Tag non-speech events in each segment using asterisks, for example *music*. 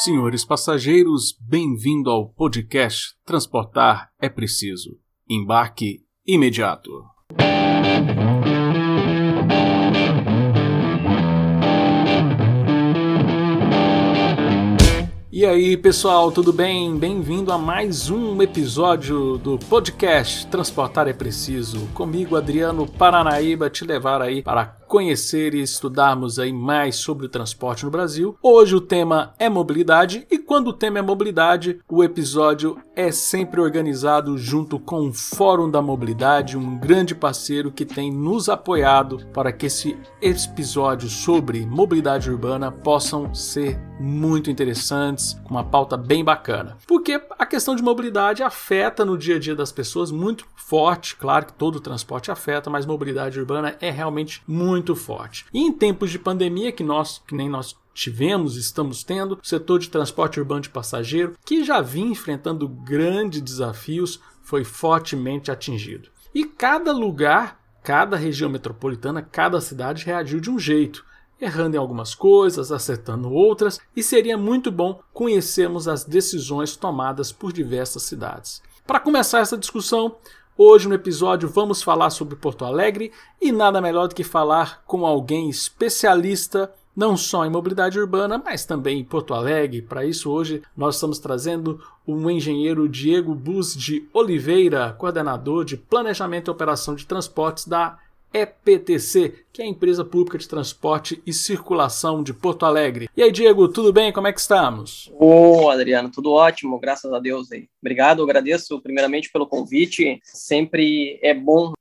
Senhores passageiros, bem-vindo ao podcast Transportar é Preciso. Embarque imediato. E aí, pessoal, tudo bem? Bem-vindo a mais um episódio do podcast Transportar é Preciso. Comigo, Adriano Paranaíba, te levar aí para conhecer e estudarmos aí mais sobre o transporte no Brasil. Hoje o tema é mobilidade e quando o tema é mobilidade, o episódio é sempre organizado junto com o Fórum da Mobilidade, um grande parceiro que tem nos apoiado para que esse episódio sobre mobilidade urbana possam ser muito interessantes, com uma pauta bem bacana. Porque a questão de mobilidade afeta no dia a dia das pessoas muito forte, claro que todo o transporte afeta, mas mobilidade urbana é realmente muito muito forte. E em tempos de pandemia, que nós, que nem nós tivemos, estamos tendo, o setor de transporte urbano de passageiro, que já vinha enfrentando grandes desafios, foi fortemente atingido. E cada lugar, cada região metropolitana, cada cidade reagiu de um jeito errando em algumas coisas, acertando outras, e seria muito bom conhecermos as decisões tomadas por diversas cidades. Para começar essa discussão, Hoje no episódio vamos falar sobre Porto Alegre e nada melhor do que falar com alguém especialista não só em mobilidade urbana, mas também em Porto Alegre. Para isso, hoje nós estamos trazendo o engenheiro Diego Bus de Oliveira, coordenador de Planejamento e Operação de Transportes da EPTC, que é a Empresa Pública de Transporte e Circulação de Porto Alegre. E aí, Diego, tudo bem? Como é que estamos? Ô, Adriano, tudo ótimo, graças a Deus aí. Obrigado, agradeço primeiramente pelo convite. Sempre é bom,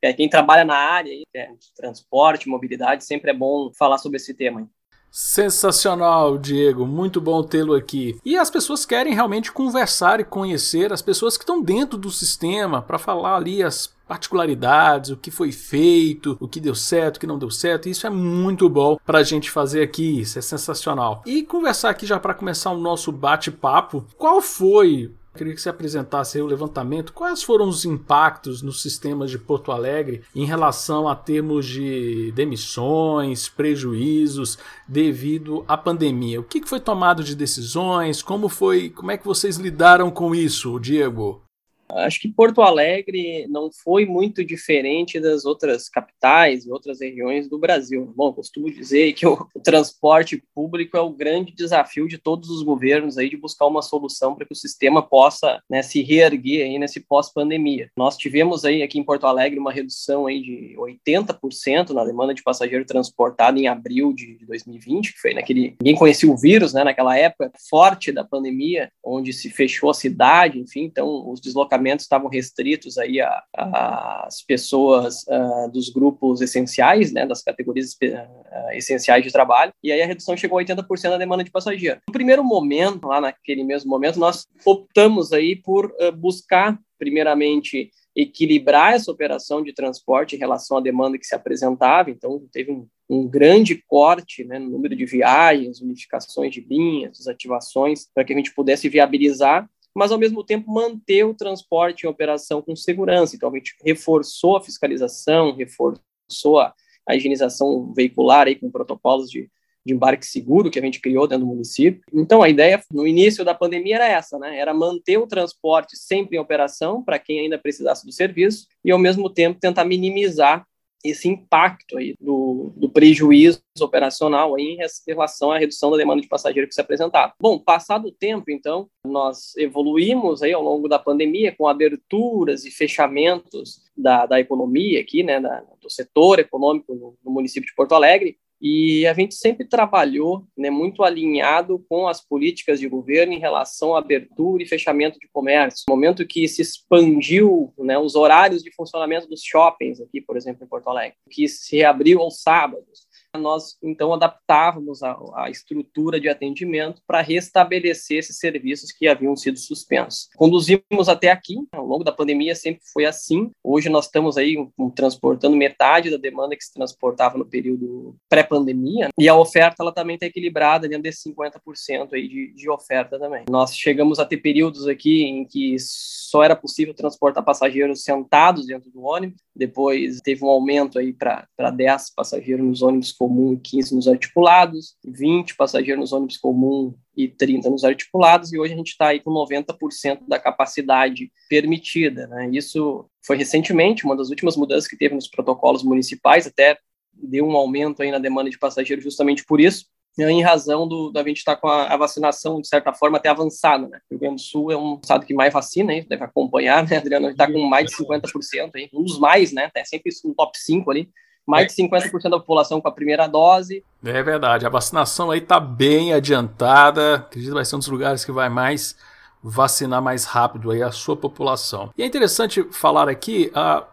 é, quem trabalha na área é, de transporte, mobilidade, sempre é bom falar sobre esse tema. Sensacional, Diego. Muito bom tê-lo aqui. E as pessoas querem realmente conversar e conhecer as pessoas que estão dentro do sistema para falar ali as particularidades, o que foi feito, o que deu certo, o que não deu certo. Isso é muito bom para a gente fazer aqui, isso é sensacional. E conversar aqui já para começar o nosso bate-papo, qual foi Queria que você apresentasse o levantamento. Quais foram os impactos nos sistemas de Porto Alegre em relação a termos de demissões, prejuízos devido à pandemia? O que foi tomado de decisões? Como foi? Como é que vocês lidaram com isso, Diego? Acho que Porto Alegre não foi muito diferente das outras capitais e outras regiões do Brasil. Bom, costumo dizer que o, transporte público é o grande desafio de todos os governos aí de buscar uma solução para que o sistema possa né, se reerguer aí nesse pós-pandemia. Nós tivemos aí aqui em Porto Alegre uma redução aí de 80% na demanda de passageiro transportado em abril de 2020, que foi naquele ninguém conhecia o vírus, né, naquela época forte da pandemia, onde se fechou a cidade, enfim, então os deslocamentos deslocamentos estavam restritos aí às pessoas uh, dos grupos essenciais, né, das categorias uh, essenciais de trabalho, e aí a redução chegou a 80% da demanda de passageiro. No primeiro momento, lá naquele mesmo momento, nós optamos aí por uh, buscar, primeiramente, equilibrar essa operação de transporte em relação à demanda que se apresentava, então teve um, um grande corte né, no número de viagens, unificações de linhas, desativações, para que a gente pudesse viabilizar mas ao mesmo tempo manter o transporte em operação com segurança. Então a gente reforçou a fiscalização, reforçou a, higienização veicular aí com protocolos de, de embarque seguro que a gente criou dentro do município. Então a ideia no início da pandemia era essa, né? Era manter o transporte sempre em operação para quem ainda precisasse do serviço e ao mesmo tempo tentar minimizar esse impacto aí do, do prejuízo operacional aí em relação à redução da demanda de passageiro que se apresentava. Bom, passado o tempo, então, nós evoluímos aí ao longo da pandemia com aberturas e fechamentos da, da economia aqui, né, da, do setor econômico no, no município de Porto Alegre, e a gente sempre trabalhou né, muito alinhado com as políticas de governo em relação à abertura e fechamento de comércio. No momento que se expandiu né, os horários de funcionamento dos shoppings aqui, por exemplo, em Porto Alegre, que se reabriu aos sábados, nós então adaptávamos a, a estrutura de atendimento para restabelecer esses serviços que haviam sido suspensos. Conduzimos até aqui, ao longo da pandemia sempre foi assim. Hoje nós estamos aí um, transportando metade da demanda que se transportava no período pré-pandemia e a oferta ela também está equilibrada dentro desses 50% aí de, de oferta também. Nós chegamos a ter períodos aqui em que só era possível transportar passageiros sentados dentro do ônibus, depois teve um aumento aí para 10 passageiros nos ônibus com comum e 15 nos articulados, 20 passageiros nos ônibus comum e 30 nos articulados, e hoje a gente está aí com 90% da capacidade permitida. Né? Isso foi recentemente, uma das últimas mudanças que teve nos protocolos municipais, até deu um aumento aí na demanda de passageiros justamente por isso, em razão do, da gente estar tá com a, a, vacinação, de certa forma, até avançada, né? O Rio Grande do Sul é um estado que mais vacina, hein? deve acompanhar, né, Adriano? está com mais de 50%, hein? um dos mais, né? É sempre um top 5 ali. Mais de 50% da população com a primeira dose. É verdade, a vacinação aí está bem adiantada. Acredito que vai ser um dos lugares que vai mais vacinar mais rápido aí a sua população. E é interessante falar aqui, uh,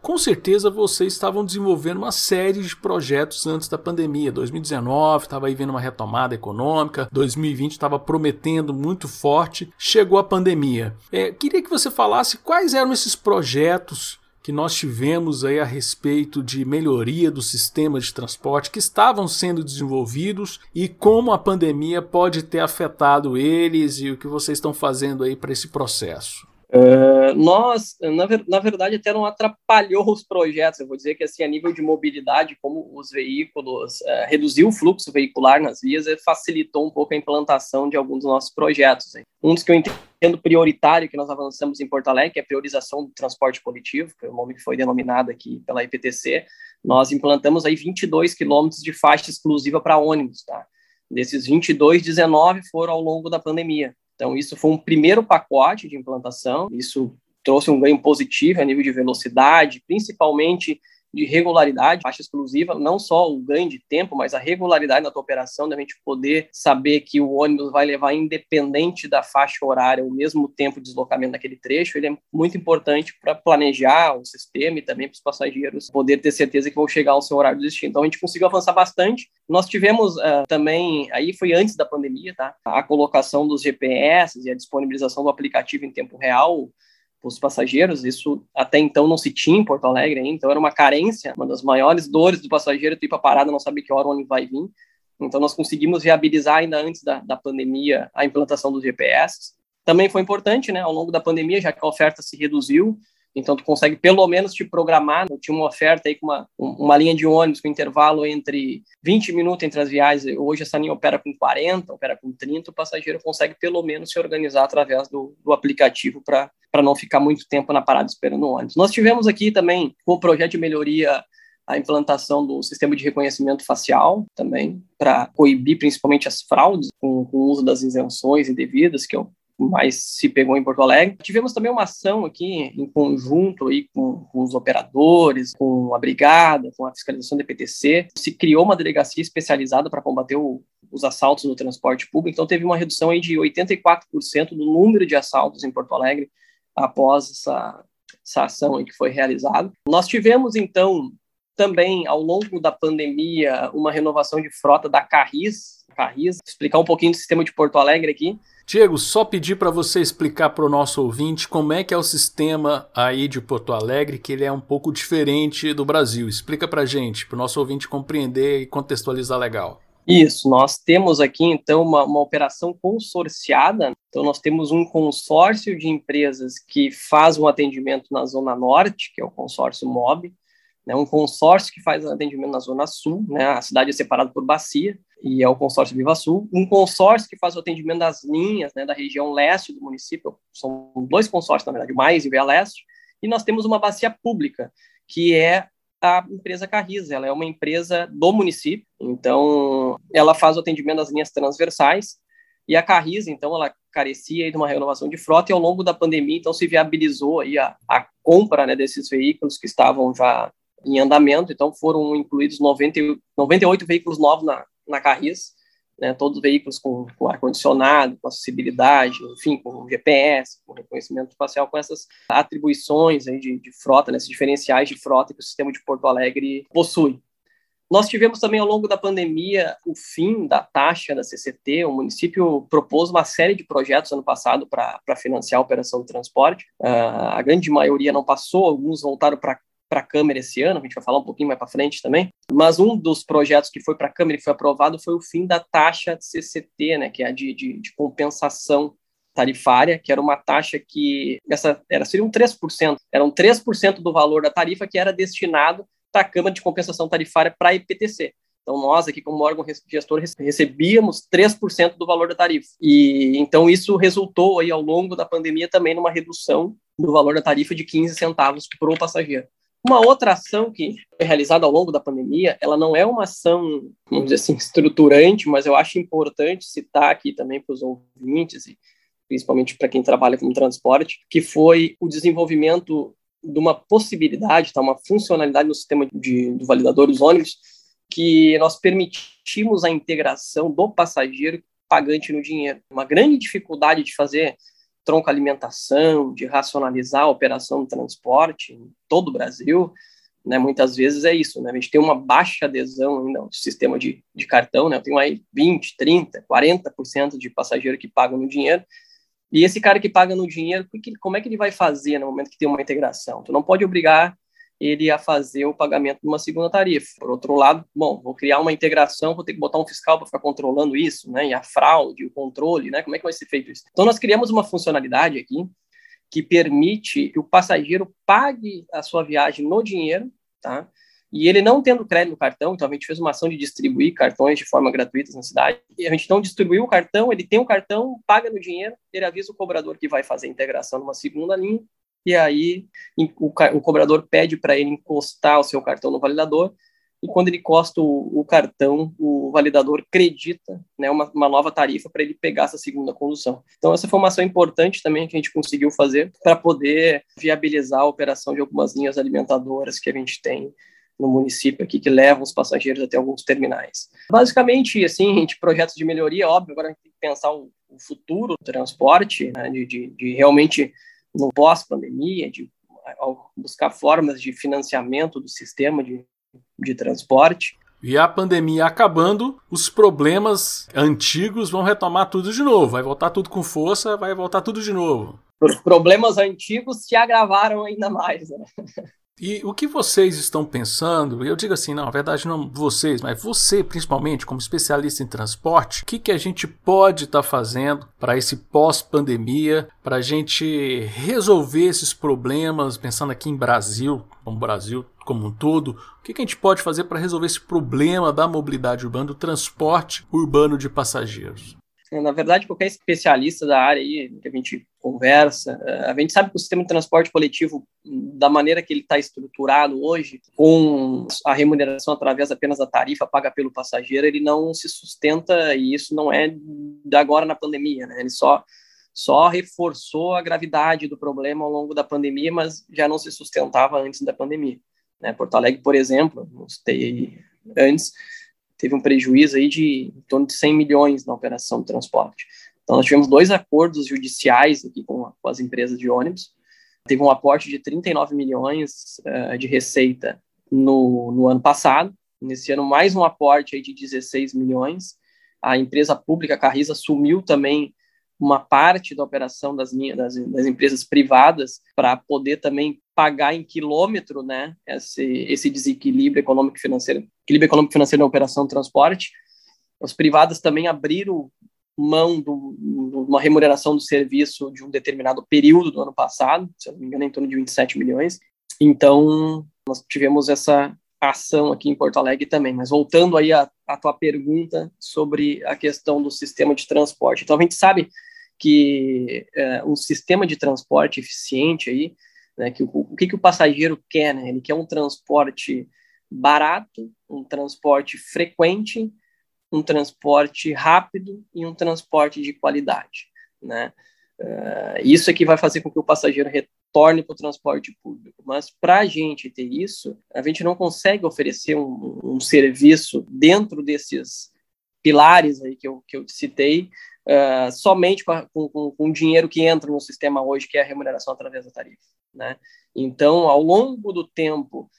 com certeza vocês estavam desenvolvendo uma série de projetos antes da pandemia. 2019 estava aí vendo uma retomada econômica, 2020 estava prometendo muito forte, chegou a pandemia. É, queria que você falasse quais eram esses projetos que nós tivemos aí a respeito de melhoria do sistema de transporte que estavam sendo desenvolvidos e como a pandemia pode ter afetado eles e o que vocês estão fazendo aí para esse processo. Uh, nós, na, na, verdade, até não atrapalhou os projetos. Eu vou dizer que, assim, a nível de mobilidade, como os veículos, uh, reduziu o fluxo veicular nas vias, facilitou um pouco a implantação de alguns dos nossos projetos. Hein. Um dos que eu entendo prioritário que nós avançamos em Porto Alegre, que é a priorização do transporte coletivo, que é o nome que foi denominado aqui pela IPTC. Nós implantamos aí 22 quilômetros de faixa exclusiva para ônibus, tá? Desses 22, 19 foram ao longo da pandemia. Então, isso foi um primeiro pacote de implantação, isso trouxe um ganho positivo a nível de velocidade, principalmente de regularidade, faixa exclusiva, não só o ganho de tempo, mas a regularidade da tua operação, da gente poder saber que o ônibus vai levar, independente da faixa horária, o mesmo tempo de deslocamento naquele trecho, ele é muito importante para planejar o sistema e também para os passageiros poder ter certeza que vão chegar ao seu horário de destino. Então, a gente conseguiu avançar bastante. Nós tivemos uh, também, aí foi antes da pandemia, tá? A colocação dos GPS e a disponibilização do aplicativo em tempo real, os passageiros. Isso até então não se tinha em Porto Alegre, hein? então era uma carência, uma das maiores dores do passageiro, tipo a parada, não saber que hora o ônibus vai vir. Então nós conseguimos viabilizar ainda antes da, da pandemia a implantação dos GPS. Também foi importante, né, ao longo da pandemia, já que a oferta se reduziu, então, tu consegue pelo menos te programar. Eu tinha uma oferta aí com uma, uma linha de ônibus com intervalo entre 20 minutos entre as viagens. Hoje, essa linha opera com 40, opera com 30. O passageiro consegue pelo menos se organizar através do, do aplicativo para não ficar muito tempo na parada esperando o ônibus. Nós tivemos aqui também, com o projeto de melhoria a implantação do sistema de reconhecimento facial também, para coibir principalmente as fraudes com, com, o uso das isenções indevidas, que é mais se pegou em Porto Alegre. Tivemos também uma ação aqui em conjunto aí com, com os operadores, com a brigada, com a fiscalização do EPTC. Se criou uma delegacia especializada para combater o, os assaltos no transporte público, então teve uma redução aí de 84% do número de assaltos em Porto Alegre após essa, essa ação que foi realizada. Nós tivemos, então, também, ao longo da pandemia, uma renovação de frota da Carris, Carris, explicar um pouquinho do sistema de Porto Alegre aqui. Diego, só pedir para você explicar para o nosso ouvinte como é que é o sistema aí de Porto Alegre, que ele é um pouco diferente do Brasil. Explica para gente, para o nosso ouvinte compreender e contextualizar legal. Isso, nós temos aqui então uma, uma operação consorciada. Então, nós temos um consórcio de empresas que faz um atendimento na Zona Norte, que é o consórcio MOB, né, um consórcio que faz atendimento na Zona Sul, né, a cidade é separada por bacia, e é o consórcio Viva Sul, um consórcio que faz o atendimento das linhas né, da região leste do município, são dois consórcios, na verdade, Mais e Via Leste, e nós temos uma bacia pública, que é a empresa Carris, ela é uma empresa do município, então ela faz o atendimento das linhas transversais, e a Carris, então, ela carecia de uma renovação de frota, e ao longo da pandemia, então, se viabilizou aí a, a compra né, desses veículos que estavam já em andamento, então foram incluídos 90, 98 veículos novos na, na Carris, né, todos os veículos com, com ar-condicionado, com acessibilidade, enfim, com GPS, com reconhecimento facial, com essas atribuições aí de, de frota, né, esses diferenciais de frota que o sistema de Porto Alegre possui. Nós tivemos também ao longo da pandemia o fim da taxa da CCT. O município propôs uma série de projetos ano passado para financiar a operação de transporte. Uh, a grande maioria não passou, alguns voltaram para para a Câmara esse ano, a gente vai falar um pouquinho mais para frente também, mas um dos projetos que foi para a Câmara e foi aprovado foi o fim da taxa CCT, né, que é a de, de, de compensação tarifária, que era uma taxa que essa era seria um 3%, eram 3% do valor da tarifa que era destinado para a Câmara de Compensação Tarifária para a IPTC. Então, nós aqui, como órgão gestor, recebíamos 3% do valor da tarifa. E então isso resultou aí ao longo da pandemia também numa redução do valor da tarifa de 15 centavos para o passageiro. Uma outra ação que foi realizada ao longo da pandemia, ela não é uma ação, vamos dizer assim, estruturante, mas eu acho importante citar aqui também para os ouvintes e principalmente para quem trabalha com transporte, que foi o desenvolvimento de uma possibilidade, tá, uma funcionalidade no sistema de, do validador dos ônibus, que nós permitimos a integração do passageiro pagante no dinheiro. Uma grande dificuldade de fazer tronco alimentação, de racionalizar a operação do transporte em todo o Brasil, né, muitas vezes é isso, né, a gente tem uma baixa adesão ainda ao sistema de, de cartão, né, eu tenho aí 20, 30, 40% de passageiro que pagam no dinheiro, e esse cara que paga no dinheiro, como é que ele vai fazer no momento que tem uma integração? Tu não pode obrigar ele a fazer o pagamento de uma segunda tarifa. Por outro lado, bom, vou criar uma integração, vou ter que botar um fiscal para ficar controlando isso, né? E a fraude, o controle, né? Como é que vai ser feito isso? Então, nós criamos uma funcionalidade aqui que permite que o passageiro pague a sua viagem no dinheiro, tá? E ele não tendo crédito no cartão, então a gente fez uma ação de distribuir cartões de forma gratuita na cidade. E a gente não distribuiu o cartão, ele tem o cartão, paga no dinheiro, ele avisa o cobrador que vai fazer a integração numa segunda linha, e aí o, o cobrador pede para ele encostar o seu cartão no validador, e quando ele encosta o, o cartão, o validador acredita né, uma, uma nova tarifa para ele pegar essa segunda condução. Então, essa foi uma ação importante também que a gente conseguiu fazer para poder viabilizar a operação de algumas linhas alimentadoras que a gente tem no município aqui que levam os passageiros até alguns terminais. Basicamente, assim, gente, projetos de melhoria, óbvio, agora a gente tem que pensar o, o futuro do transporte, né, de, de, de realmente no pós-pandemia, de buscar formas de financiamento do sistema de, de transporte. E a pandemia acabando, os problemas antigos vão retomar tudo de novo. Vai voltar tudo com força, vai voltar tudo de novo. Os problemas antigos se agravaram ainda mais. Né? *laughs* E o que vocês estão pensando? Eu digo assim, não, na verdade não vocês, mas você principalmente como especialista em transporte, o que, que a gente pode estar tá fazendo para esse pós-pandemia, para a gente resolver esses problemas, pensando aqui em Brasil, como Brasil como um todo, o que, que a gente pode fazer para resolver esse problema da mobilidade urbana, do transporte urbano de passageiros? Na verdade, qualquer especialista da área aí que a gente conversa, eh, a gente sabe que o sistema de transporte coletivo, da maneira que ele está estruturado hoje, com a remuneração através apenas da tarifa paga pelo passageiro, ele não se sustenta e isso não é de agora na pandemia, né? Ele só só reforçou a gravidade do problema ao longo da pandemia, mas já não se sustentava antes da pandemia. Né? Porto Alegre, por exemplo, não citei antes, teve um prejuízo aí de em torno de 100 milhões na operação de transporte. Então, nós tivemos dois acordos judiciais aqui com, com as empresas de ônibus. Teve um aporte de 39 milhões uh, de receita no, no ano passado. Nesse ano, mais um aporte aí de 16 milhões. A empresa pública Carriza assumiu também uma parte da operação das, das, das empresas privadas para poder também pagar em quilômetro, né, esse, esse desequilíbrio econômico financeiro, equilíbrio econômico financeiro na operação de transporte. As privadas também abriram mão de uma remuneração do serviço de um determinado período do ano passado, se eu não me engano, em torno de 27 milhões. Então, nós tivemos essa ação aqui em Porto Alegre também. Mas voltando aí à, tua pergunta sobre a questão do sistema de transporte. Então, a gente sabe que é, um sistema de transporte eficiente aí, né, que o, o que, que o passageiro quer, né? Ele quer um transporte barato, um transporte frequente, um transporte rápido e um transporte de qualidade, né? Uh, isso é que vai fazer com que o passageiro retorne para o transporte público. Mas para a gente ter isso, a gente não consegue oferecer um, um serviço dentro desses pilares aí que eu, que eu citei, uh, somente com, com, com o dinheiro que entra no sistema hoje, que é a remuneração através da tarifa. Né? Então, ao longo do tempo,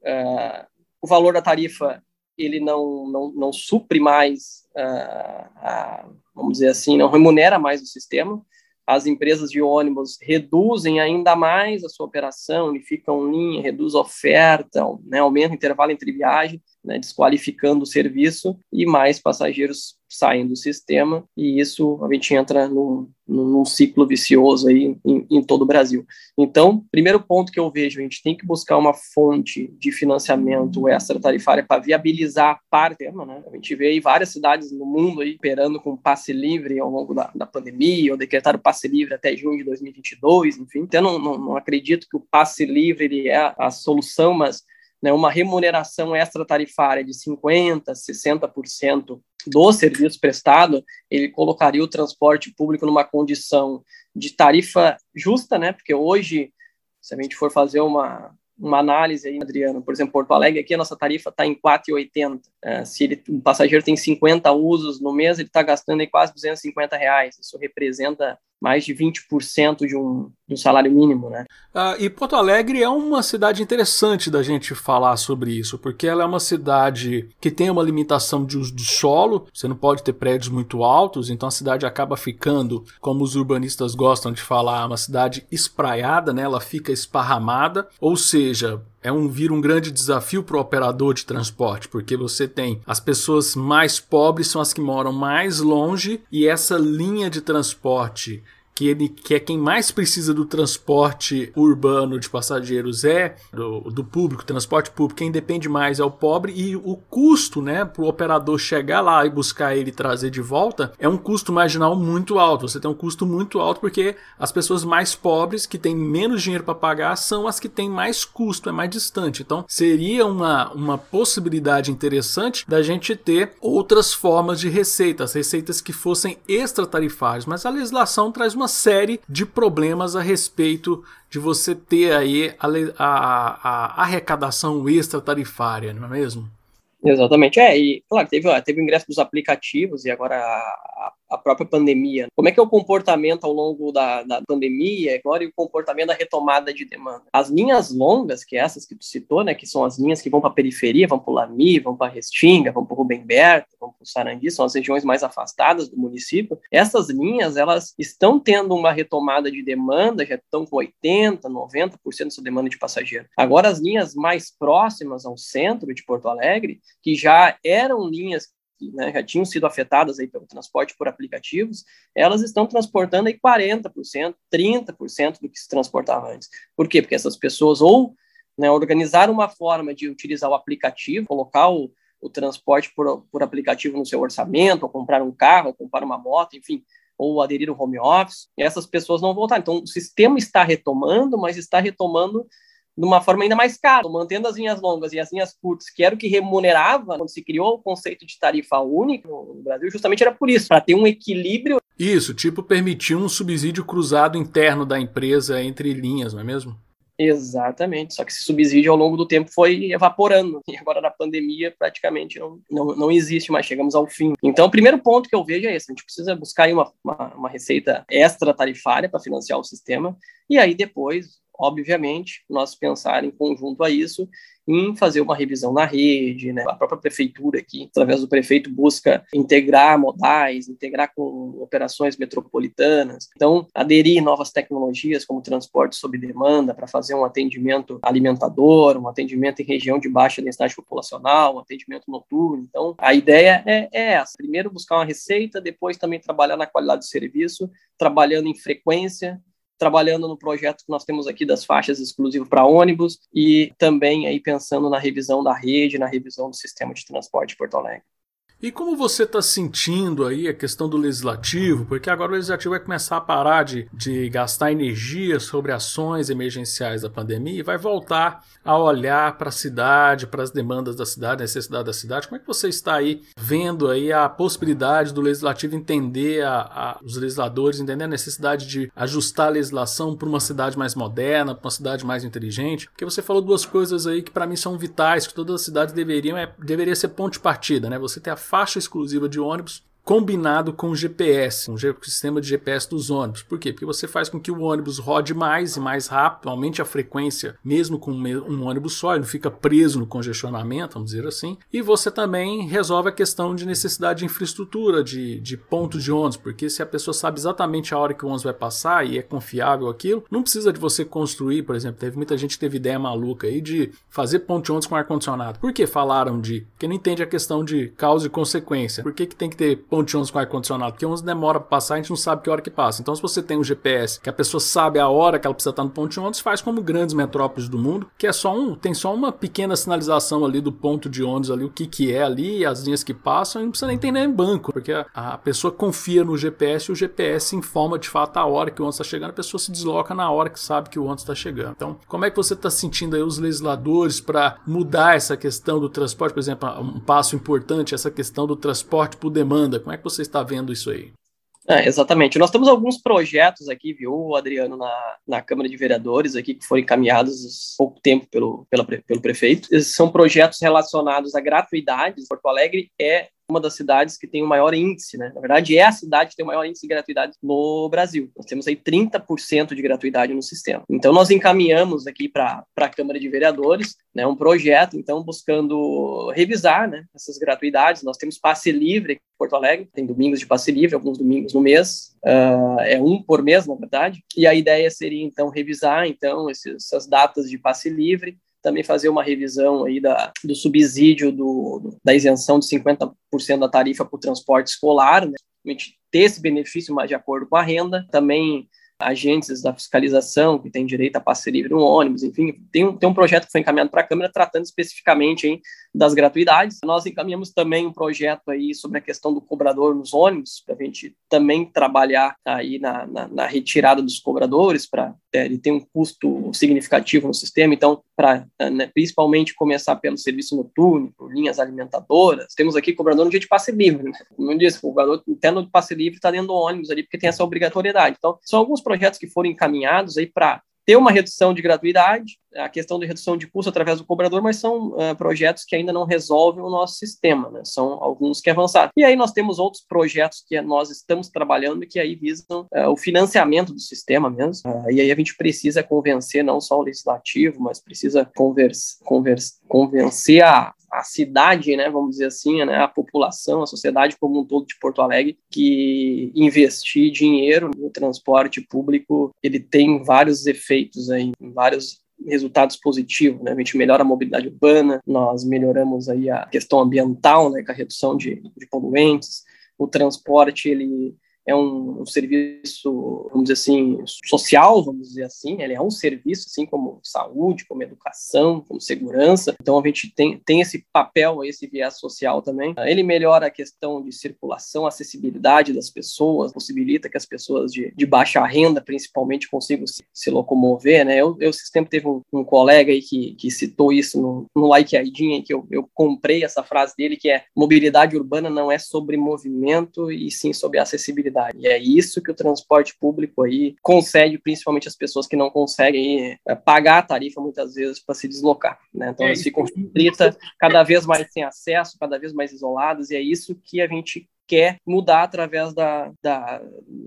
uh, o valor da tarifa ele não, não, não supre mais, uh, a, vamos dizer assim, não remunera mais o sistema. As empresas de ônibus reduzem ainda mais a sua operação, ficam linha, reduz a oferta, né, aumenta o intervalo entre viagem. Né, desqualificando o serviço e mais passageiros saem do sistema e isso a gente entra num, num ciclo vicioso aí em, em, todo o Brasil. Então, primeiro ponto que eu vejo, a gente tem que buscar uma fonte de financiamento extra tarifária para viabilizar a parte, né? A gente vê aí várias cidades no mundo aí operando com passe livre ao longo da, da pandemia, ou decretaram passe livre até junho de 2022, enfim. Então, não, não, não acredito que o passe livre é a solução, mas né, uma remuneração extra-tarifária de 50%, 60% do serviço prestado, ele colocaria o transporte público numa condição de tarifa justa, né? Porque hoje, se a gente for fazer uma, uma análise aí, Adriano, por exemplo, Porto Alegre, aqui a nossa tarifa está em 4,80. É, se ele, um passageiro tem 50 usos no mês, ele está gastando aí quase 250 reais. Isso representa mais de 20% de um, de um salário mínimo, né? Ah, e Porto Alegre é uma cidade interessante da gente falar sobre isso, porque ela é uma cidade que tem uma limitação de uso do solo, você não pode ter prédios muito altos, então a cidade acaba ficando, como os urbanistas gostam de falar, uma cidade espraiada, né? Ela fica esparramada, ou seja, é um vir um grande desafio para o operador de transporte, porque você tem as pessoas mais pobres são as que moram mais longe e essa linha de transporte que ele que é quem mais precisa do transporte urbano de passageiros é do, do público, transporte público, quem depende mais é o pobre e o custo, né, para o operador chegar lá e buscar ele trazer de volta é um custo marginal muito alto. Você tem um custo muito alto porque as pessoas mais pobres que têm menos dinheiro para pagar são as que têm mais custo, é mais distante. Então seria uma, uma possibilidade interessante da gente ter outras formas de receitas, receitas que fossem extratarifárias, mas a legislação traz uma série de problemas a respeito de você ter aí a, a, a arrecadação extra tarifária, não é mesmo? Exatamente, é, e claro, teve, teve o ingresso dos aplicativos e agora a, a própria pandemia. Como é que é o comportamento ao longo da, da pandemia agora e o comportamento da retomada de demanda? As linhas longas, que é essas que tu citou, né, que são as linhas que vão para a periferia, vão para o Lami, vão para Restinga, vão para o Rubem Berta, vão para o Sarandi, são as regiões mais afastadas do município. Essas linhas, elas estão tendo uma retomada de demanda, já estão com 80%, 90% da sua demanda de passageiro. Agora, as linhas mais próximas ao centro de Porto Alegre, que já eram linhas que né, já tinham sido afetadas aí pelo transporte por aplicativos, elas estão transportando aí 40%, 30% do que se transportava antes. Por quê? Porque essas pessoas ou né, organizaram uma forma de utilizar o aplicativo, colocar o, o transporte por, por aplicativo no seu orçamento, ou comprar um carro, ou comprar uma moto, enfim, ou aderir ao home office, essas pessoas não voltaram. Então, o sistema está retomando, mas está retomando de uma forma ainda mais cara, mantendo as linhas longas e as linhas curtas, que era o que remunerava quando se criou o conceito de tarifa única no Brasil, justamente era por isso, para ter um equilíbrio. Isso, tipo permitir um subsídio cruzado interno da empresa entre linhas, não é mesmo? Exatamente, só que esse subsídio ao longo do tempo foi evaporando, e agora na pandemia praticamente não, não, não existe mais, chegamos ao fim. Então, o primeiro ponto que eu vejo é esse: a gente precisa buscar uma, uma, uma receita extra tarifária para financiar o sistema, e aí depois obviamente, nós pensar em conjunto a isso, em fazer uma revisão na rede, né? A própria prefeitura aqui, através do prefeito, busca integrar modais, integrar com operações metropolitanas. Então, aderir novas tecnologias como transporte sob demanda para fazer um atendimento alimentador, um atendimento em região de baixa densidade populacional, um atendimento noturno. Então, a ideia é, é essa. Primeiro buscar uma receita, depois também trabalhar na qualidade do serviço, trabalhando em frequência, trabalhando no projeto que nós temos aqui das faixas exclusivas para ônibus e também aí pensando na revisão da rede, na revisão do sistema de transporte de Porto Alegre. E como você está sentindo aí a questão do legislativo? Porque agora o legislativo vai começar a parar de, de gastar energia sobre ações emergenciais da pandemia e vai voltar a olhar para a cidade, para as demandas da cidade, necessidade da cidade. Como é que você está aí vendo aí a possibilidade do legislativo entender, a, a, os legisladores entender a necessidade de ajustar a legislação para uma cidade mais moderna, para uma cidade mais inteligente? Porque você falou duas coisas aí que para mim são vitais, que todas as cidades deveriam, é, deveria ser ponto de partida, né? Você ter a faixa exclusiva de ônibus combinado com o GPS, um sistema de GPS dos ônibus. Por quê? Porque você faz com que o ônibus rode mais e mais rápido, aumente a frequência, mesmo com um ônibus só, ele não fica preso no congestionamento, vamos dizer assim. E você também resolve a questão de necessidade de infraestrutura, de, de ponto de ônibus, porque se a pessoa sabe exatamente a hora que o ônibus vai passar e é confiável aquilo, não precisa de você construir, por exemplo, teve muita gente que teve ideia maluca aí de fazer ponto de ônibus com ar-condicionado. Por que falaram de? Porque não entende a questão de causa e consequência. Por que, que tem que ter ponto ônibus com ar-condicionado? Porque ônibus demora para passar, a gente não sabe que hora que passa. Então, se você tem um GPS que a pessoa sabe a hora que ela precisa estar no ponto ônibus, faz como grandes metrópoles do mundo, que é só um, tem só uma pequena sinalização ali do ponto de ônibus ali, o que que é ali, as linhas que passam, e não precisa nem ter nem banco, porque a, a pessoa confia no GPS e o GPS informa de fato a hora que o ônibus está chegando, a pessoa se desloca na hora que sabe que o ônibus está chegando. Então, como é que você está sentindo aí os legisladores para mudar essa questão do transporte, por exemplo, um passo importante, essa questão do transporte por demanda? Como é que você está vendo isso aí? É, exatamente. Nós temos alguns projetos aqui, viu, Adriano, na, na Câmara de Vereadores aqui, que foram encaminhados há pouco tempo pelo, pela, pelo prefeito. Esses são projetos relacionados à gratuidade. Porto Alegre é uma das cidades que tem o maior índice, né? Na verdade, é a cidade que tem o maior índice de gratuidade no Brasil. Nós temos aí 30% de gratuidade no sistema. Então, nós encaminhamos aqui para a Câmara de Vereadores né, um projeto, então, buscando revisar né, essas gratuidades. Nós temos passe livre em Porto Alegre, tem domingos de passe livre, alguns domingos no mês, uh, é um por mês, na verdade. E a ideia seria, então, revisar, então, esses, essas datas de passe livre, também fazer uma revisão aí da, do subsídio do, da isenção de 50% da tarifa para o transporte escolar, né? ter esse benefício mais de acordo com a renda, também agentes da fiscalização que têm direito a passe livre no ônibus, enfim, tem um, tem um projeto que foi encaminhado para a Câmara tratando especificamente hein, das gratuidades. Nós encaminhamos também um projeto aí sobre a questão do cobrador nos ônibus, para a gente também trabalhar aí na, na, na retirada dos cobradores, para ele tem um custo significativo no sistema, então, para né, principalmente começar pelo serviço noturno, por linhas alimentadoras, temos aqui cobrador no dia de passe livre, né? como eu disse, o cobrador até no passe livre está dentro do ônibus ali, porque tem essa obrigatoriedade. Então, são alguns projetos que foram encaminhados aí para ter uma redução de gratuidade, a questão de redução de custo através do cobrador, mas são uh, projetos que ainda não resolvem o nosso sistema, né? São alguns que avançaram. E aí nós temos outros projetos que nós estamos trabalhando que aí visam uh, o financiamento do sistema mesmo. Uh, e aí a gente precisa convencer não só o legislativo, mas precisa converse, converse, convencer a, a cidade, né, vamos dizer assim, né, a população, a sociedade como um todo de Porto Alegre, que investir dinheiro no transporte público, ele tem vários efeitos aí, vários resultados positivos, né? A gente melhora a mobilidade urbana, nós melhoramos aí a questão ambiental, né, com a redução de, de poluentes, o transporte, ele é um, um, serviço, vamos dizer assim, social, vamos dizer assim, ele é um serviço, assim como saúde, como educação, como segurança, então a gente tem, tem esse papel, esse viés social também. Ele melhora a questão de circulação, acessibilidade das pessoas, possibilita que as pessoas de, de baixa renda, principalmente, consigam se, se locomover, né? Eu, eu esse teve um, um, colega aí que, que citou isso no, no Like Aidinha, que eu, eu comprei essa frase dele, que é mobilidade urbana não é sobre movimento e sim sobre acessibilidade e é isso que o transporte público aí concede, principalmente as pessoas que não conseguem é, pagar a tarifa muitas vezes para se deslocar. Né? Então é, elas ficam restritas, cada vez mais sem acesso, cada vez mais isoladas, e é isso que a gente quer mudar através da, da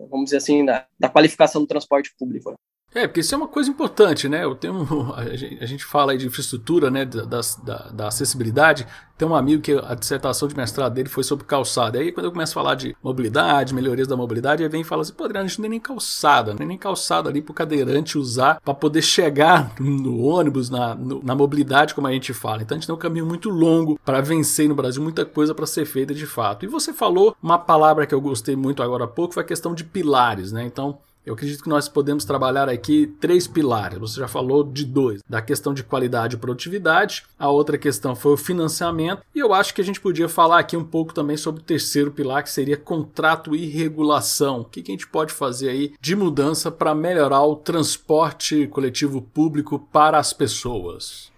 vamos dizer assim, da, da qualificação do transporte público. É, porque isso é uma coisa importante, né? Eu tenho, *laughs* a, gente, fala aí de infraestrutura, né? Da, da, da, acessibilidade. Tem um amigo que a dissertação de mestrado dele foi sobre calçada. Aí quando eu começo a falar de mobilidade, melhorias da mobilidade, ele vem e fala assim: pô, Adriano, a gente não tem nem calçada, não tem nem calçada ali pro cadeirante usar para poder chegar *laughs* no ônibus, na, no, na mobilidade, como a gente fala. Então a gente tem um caminho muito longo para vencer no Brasil, muita coisa para ser feita de fato. E você falou uma palavra que eu gostei muito agora há pouco, foi a questão de pilares, né? Então eu acredito que nós podemos trabalhar aqui três pilares. Você já falou de dois: da questão de qualidade e produtividade, a outra questão foi o financiamento, e eu acho que a gente podia falar aqui um pouco também sobre o terceiro pilar, que seria contrato e regulação. O que, a gente pode fazer aí de mudança para melhorar o transporte coletivo público para as pessoas?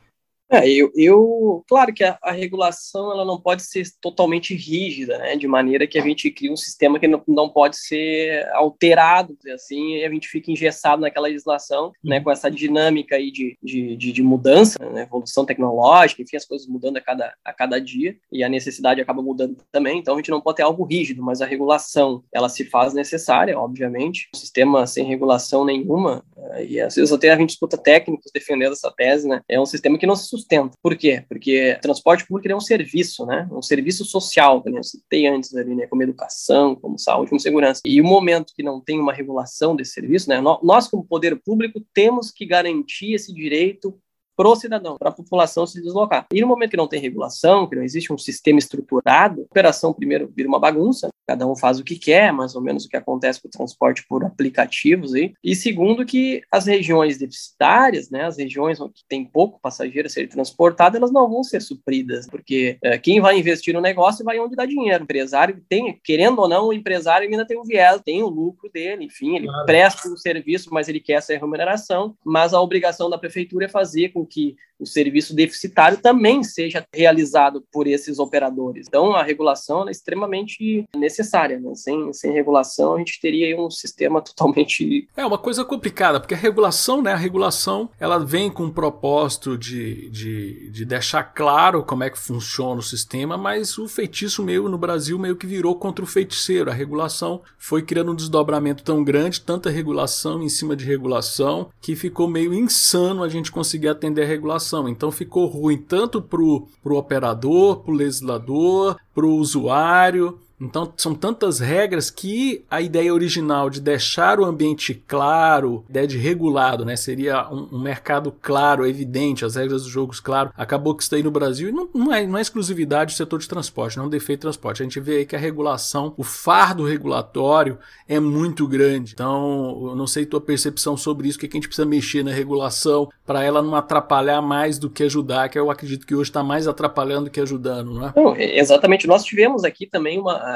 É, eu, eu claro que a, a, regulação ela não pode ser totalmente rígida, né, de maneira que a gente cria um sistema que não, não pode ser alterado, assim, e a gente fica engessado naquela legislação, né, com essa dinâmica aí de, de, de, de mudança, né, evolução tecnológica, enfim, as coisas mudando a cada, a cada dia, e a necessidade acaba mudando também, então a gente não pode ter algo rígido, mas a regulação, ela se faz necessária, obviamente, um sistema sem regulação nenhuma, eh, e às vezes até a gente escuta técnicos defendendo essa tese, né, é um sistema que não se sustenta. Por quê? Porque transporte público é um serviço, né? Um serviço social, que eu citei antes ali, né? Como educação, como saúde, como segurança. E o momento que não tem uma regulação desse serviço, né? Nós, como poder público, temos que garantir esse direito para o cidadão, para a população se deslocar. E no momento que não tem regulação, que não existe um sistema estruturado, a operação primeiro vira uma bagunça, cada um faz o que quer, mais ou menos o que acontece com o transporte por aplicativos aí. E segundo que as regiões deficitárias, né, as regiões que tem pouco passageiro a ser transportado, elas não vão ser supridas, porque é, quem vai investir no negócio vai onde dá dinheiro. O empresário tem, querendo ou não, o empresário ainda tem o viés, tem o lucro dele, enfim, ele claro. presta o um serviço, mas ele quer essa remuneração, mas a obrigação da prefeitura é fazer com que o serviço deficitário também seja realizado por esses operadores. Então, a regulação é extremamente necessária. Né? Sem, sem regulação, a gente teria um sistema *laughs* totalmente... É uma coisa complicada, porque a regulação, né, a regulação, ela vem com o propósito de, de, de deixar claro como é que funciona o sistema, mas o feitiço meio no Brasil meio que virou contra o feiticeiro. A regulação foi criando um desdobramento tão grande, tanta regulação em cima de regulação, que ficou meio insano a gente conseguir atender a regulação. Então ficou ruim tanto para o operador, para o legislador, para o usuário. Então são tantas regras que a ideia original de deixar o ambiente claro, ideia de regulado, né, seria um, um mercado claro, evidente, as regras dos jogos claro, acabou que isso aí no Brasil e não, não, é, não é exclusividade do setor de transporte, não é um defeito de transporte. A gente vê aí que a regulação, o fardo regulatório é muito grande. Então, eu não sei tua percepção sobre isso, que, que a gente precisa mexer na regulação para ela não atrapalhar mais do que ajudar, que eu acredito que hoje está mais atrapalhando do que ajudando, não é? Exatamente. Nós tivemos aqui também uma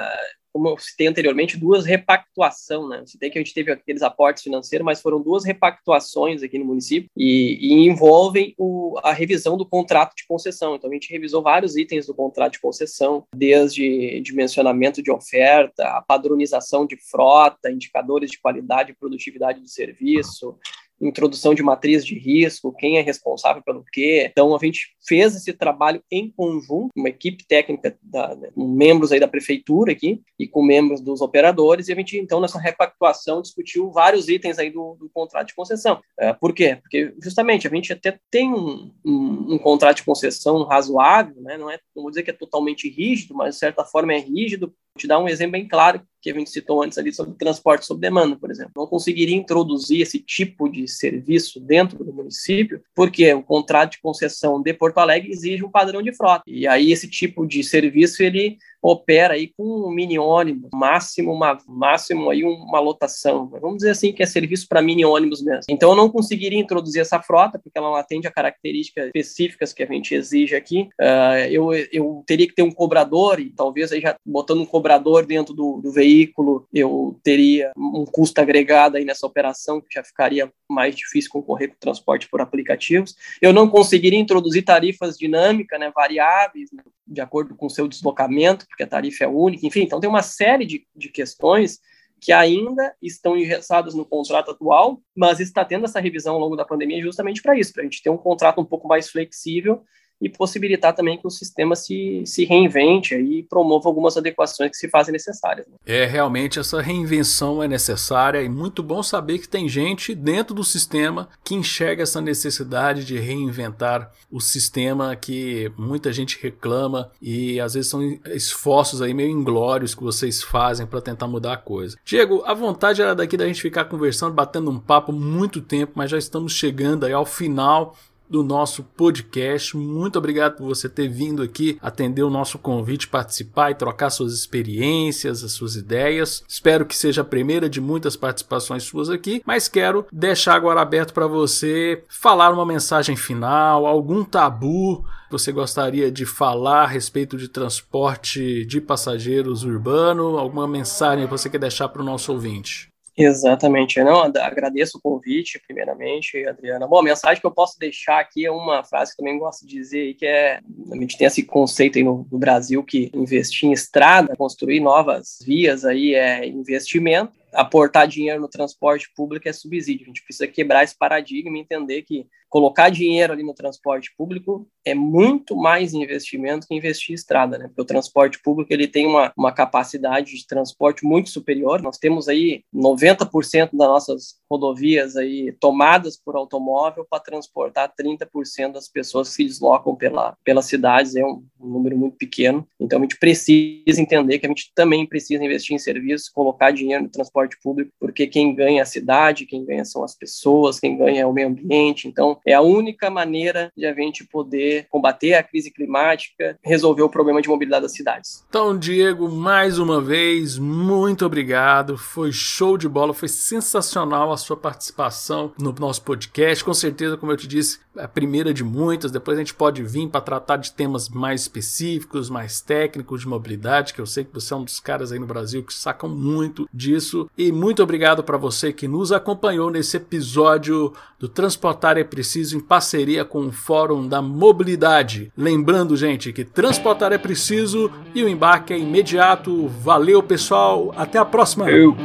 como eu citei anteriormente, duas repactuação, né? Citei que a gente teve aqueles aportes financeiros, mas foram duas repactuações aqui no município e, e envolvem o, a revisão do contrato de concessão. Então, a gente revisou vários itens do contrato de concessão, desde dimensionamento de oferta, a padronização de frota, indicadores de qualidade e produtividade do serviço, introdução de matriz de risco, quem é responsável pelo quê. Então, a gente fez esse trabalho em conjunto, uma equipe técnica, da, né, com membros aí da prefeitura aqui e com membros dos operadores, e a gente, então, nessa repactuação, discutiu vários itens aí do, do contrato de concessão. É, por quê? Porque, justamente, a gente até tem um, um, um, contrato de concessão razoável, né? não, é, não vou dizer que é totalmente rígido, mas, de certa forma, é rígido. Vou te dar um exemplo bem claro que a gente citou antes ali sobre transporte sob demanda, por exemplo. Não conseguiria introduzir esse tipo de serviço dentro do município, porque o contrato de concessão de Porto Alegre exige um padrão de frota. E aí esse tipo de serviço ele opera aí com um mini ônibus, máximo uma máximo aí uma lotação. Vamos dizer assim que é serviço para mini ônibus mesmo. Então eu não conseguiria introduzir essa frota porque ela não atende a características específicas que a gente exige aqui. Uh, eu, eu teria que ter um cobrador e talvez aí já botando um cobrador dentro do, do veículo eu teria um custo agregado aí nessa operação que já ficaria mais difícil concorrer com o transporte por aplicativos. Eu não conseguiria introduzir tarifas dinâmicas, né, variáveis, né, de acordo com o seu deslocamento, porque a tarifa é única, enfim, então tem uma série de, de questões que ainda estão engessadas no contrato atual, mas está tendo essa revisão ao longo da pandemia justamente para isso, para a gente ter um contrato um pouco mais flexível e possibilitar também que o sistema se, se reinvente e promova algumas adequações que se fazem necessárias. Né? É, realmente essa reinvenção é necessária e muito bom saber que tem gente dentro do sistema que enxerga essa necessidade de reinventar o sistema que muita gente reclama e às vezes são esforços aí meio inglórios que vocês fazem para tentar mudar a coisa. Diego, a vontade era daqui da gente ficar conversando, batendo um papo muito tempo, mas já estamos chegando aí ao final do nosso podcast. Muito obrigado por você ter vindo aqui atender o nosso convite, participar e trocar suas experiências, as suas ideias. Espero que seja a primeira de muitas participações suas aqui, mas quero deixar agora aberto para você falar uma mensagem final, algum tabu que você gostaria de falar a respeito de transporte de passageiros urbano, alguma mensagem que você quer deixar para o nosso ouvinte. Exatamente. Não, agradeço o convite, primeiramente, Adriana. Bom, a mensagem que eu posso deixar aqui é uma frase que também gosto de dizer, que é, a gente tem esse conceito aí no, no Brasil que investir em estrada, construir novas vias aí é investimento, aportar dinheiro no transporte público é subsídio. A gente precisa quebrar esse paradigma e entender que colocar dinheiro ali no transporte público é muito mais investimento que investir em estrada, né? Porque o transporte público ele tem uma, uma capacidade de transporte muito superior. Nós temos aí 90% das nossas rodovias aí tomadas por automóvel para transportar 30% das pessoas que se deslocam pela, pelas cidades. É um, um número muito pequeno. Então a gente precisa entender que a gente também precisa investir em serviços, colocar dinheiro no transporte público, porque quem ganha é a cidade, quem ganha são as pessoas, quem ganha é o meio ambiente. Então é a única maneira de a gente poder combater a crise climática, resolver o problema de mobilidade das cidades. Então, Diego, mais uma vez, muito obrigado. Foi show de bola, foi sensacional a sua participação no nosso podcast. Com certeza, como eu te disse, é a primeira de muitas. Depois a gente pode vir para tratar de temas mais específicos, mais técnicos de mobilidade, que eu sei que você é um dos caras aí no Brasil que sacam muito disso. E muito obrigado para você que nos acompanhou nesse episódio do Transportar é Preciso em parceria com o Fórum da Mobilidade. Lembrando, gente, que transportar é preciso e o embarque é imediato. Valeu, pessoal. Até a próxima. Eu.